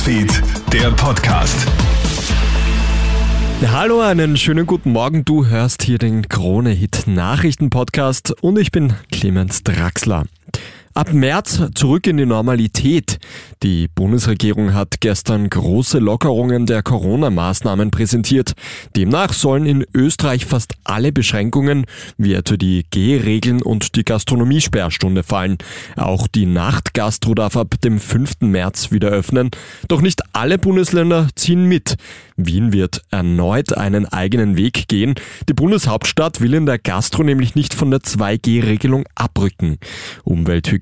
Newsfeed, der Podcast. Hallo, einen schönen guten Morgen. Du hörst hier den Krone-Hit Nachrichten-Podcast und ich bin Clemens Draxler. Ab März zurück in die Normalität. Die Bundesregierung hat gestern große Lockerungen der Corona-Maßnahmen präsentiert. Demnach sollen in Österreich fast alle Beschränkungen, wie etwa die Gehregeln und die Gastronomiesperrstunde fallen. Auch die Nachtgastro darf ab dem 5. März wieder öffnen. Doch nicht alle Bundesländer ziehen mit. Wien wird erneut einen eigenen Weg gehen. Die Bundeshauptstadt will in der Gastro nämlich nicht von der 2G-Regelung abrücken.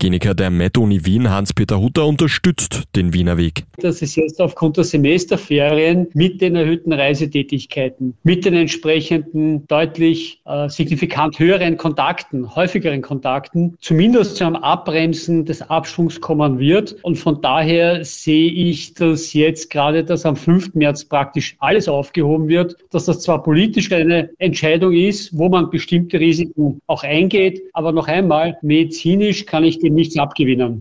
Umwelthygieniker der Med-Uni Wien, Hans-Peter Hutter, unterstützt den Wiener Weg. Das ist jetzt aufgrund der Semesterferien mit den erhöhten Reisetätigkeiten, mit den entsprechenden deutlich äh, signifikant höheren Kontakten, häufigeren Kontakten, zumindest zu einem Abbremsen des Abschwungs kommen wird. Und von daher sehe ich das jetzt gerade, dass am 5. März praktisch alles aufgehoben wird, dass das zwar politisch eine Entscheidung ist, wo man bestimmte Risiken auch eingeht, aber noch einmal, medizinisch kann ich dem nichts abgewinnen.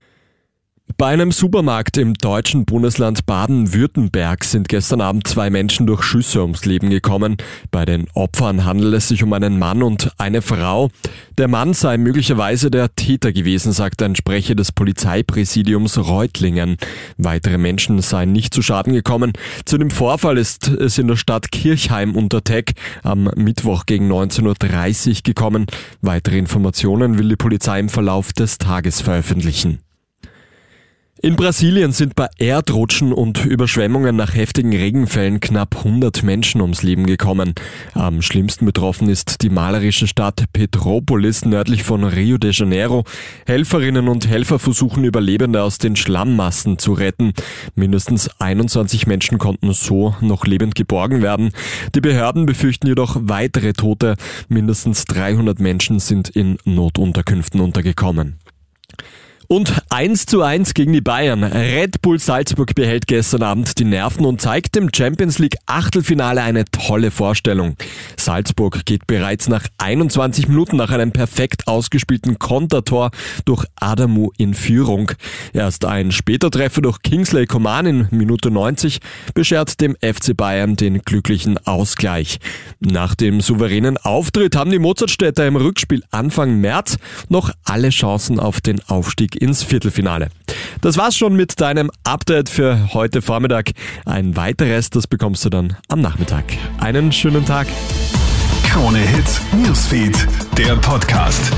Bei einem Supermarkt im deutschen Bundesland Baden-Württemberg sind gestern Abend zwei Menschen durch Schüsse ums Leben gekommen. Bei den Opfern handelt es sich um einen Mann und eine Frau. Der Mann sei möglicherweise der Täter gewesen, sagt ein Sprecher des Polizeipräsidiums Reutlingen. Weitere Menschen seien nicht zu Schaden gekommen. Zu dem Vorfall ist es in der Stadt Kirchheim unter Teck am Mittwoch gegen 19.30 Uhr gekommen. Weitere Informationen will die Polizei im Verlauf des Tages veröffentlichen. In Brasilien sind bei Erdrutschen und Überschwemmungen nach heftigen Regenfällen knapp 100 Menschen ums Leben gekommen. Am schlimmsten betroffen ist die malerische Stadt Petropolis nördlich von Rio de Janeiro. Helferinnen und Helfer versuchen Überlebende aus den Schlammmassen zu retten. Mindestens 21 Menschen konnten so noch lebend geborgen werden. Die Behörden befürchten jedoch weitere Tote. Mindestens 300 Menschen sind in Notunterkünften untergekommen. Und 1 zu 1 gegen die Bayern. Red Bull Salzburg behält gestern Abend die Nerven und zeigt dem Champions League Achtelfinale eine tolle Vorstellung. Salzburg geht bereits nach 21 Minuten nach einem perfekt ausgespielten Kontertor durch Adamu in Führung. Erst ein später Treffer durch Kingsley Coman in Minute 90 beschert dem FC Bayern den glücklichen Ausgleich. Nach dem souveränen Auftritt haben die Mozartstädter im Rückspiel Anfang März noch alle Chancen auf den Aufstieg ins Viertelfinale. Das war's schon mit deinem Update für heute Vormittag. Ein weiteres, das bekommst du dann am Nachmittag. Einen schönen Tag. Krone Hits, Newsfeed, der Podcast.